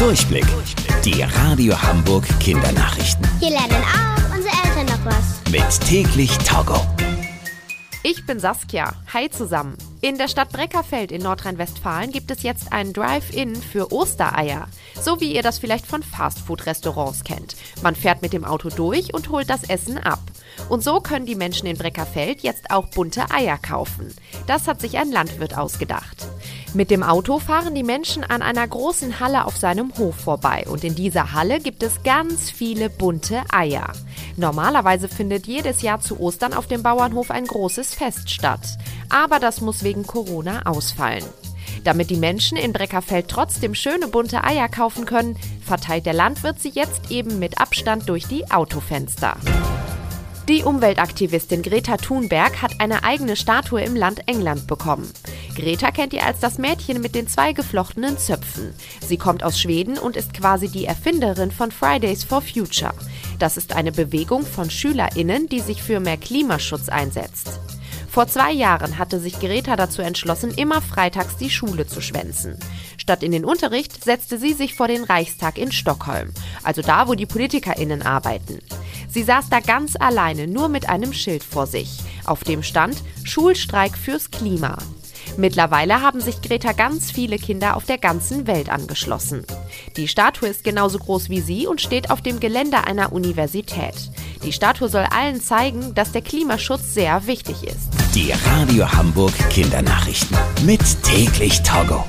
Durchblick. Die Radio Hamburg Kindernachrichten. Hier lernen auch unsere Eltern noch was. Mit täglich Togo. Ich bin Saskia. Hi zusammen. In der Stadt Breckerfeld in Nordrhein-Westfalen gibt es jetzt ein Drive-In für Ostereier. So wie ihr das vielleicht von Fastfood-Restaurants kennt. Man fährt mit dem Auto durch und holt das Essen ab. Und so können die Menschen in Breckerfeld jetzt auch bunte Eier kaufen. Das hat sich ein Landwirt ausgedacht. Mit dem Auto fahren die Menschen an einer großen Halle auf seinem Hof vorbei und in dieser Halle gibt es ganz viele bunte Eier. Normalerweise findet jedes Jahr zu Ostern auf dem Bauernhof ein großes Fest statt, aber das muss wegen Corona ausfallen. Damit die Menschen in Breckerfeld trotzdem schöne bunte Eier kaufen können, verteilt der Landwirt sie jetzt eben mit Abstand durch die Autofenster. Die Umweltaktivistin Greta Thunberg hat eine eigene Statue im Land England bekommen. Greta kennt ihr als das Mädchen mit den zwei geflochtenen Zöpfen. Sie kommt aus Schweden und ist quasi die Erfinderin von Fridays for Future. Das ist eine Bewegung von SchülerInnen, die sich für mehr Klimaschutz einsetzt. Vor zwei Jahren hatte sich Greta dazu entschlossen, immer freitags die Schule zu schwänzen. Statt in den Unterricht setzte sie sich vor den Reichstag in Stockholm, also da, wo die PolitikerInnen arbeiten. Sie saß da ganz alleine, nur mit einem Schild vor sich. Auf dem stand Schulstreik fürs Klima. Mittlerweile haben sich Greta ganz viele Kinder auf der ganzen Welt angeschlossen. Die Statue ist genauso groß wie sie und steht auf dem Gelände einer Universität. Die Statue soll allen zeigen, dass der Klimaschutz sehr wichtig ist. Die Radio Hamburg Kindernachrichten. Mit täglich Togo.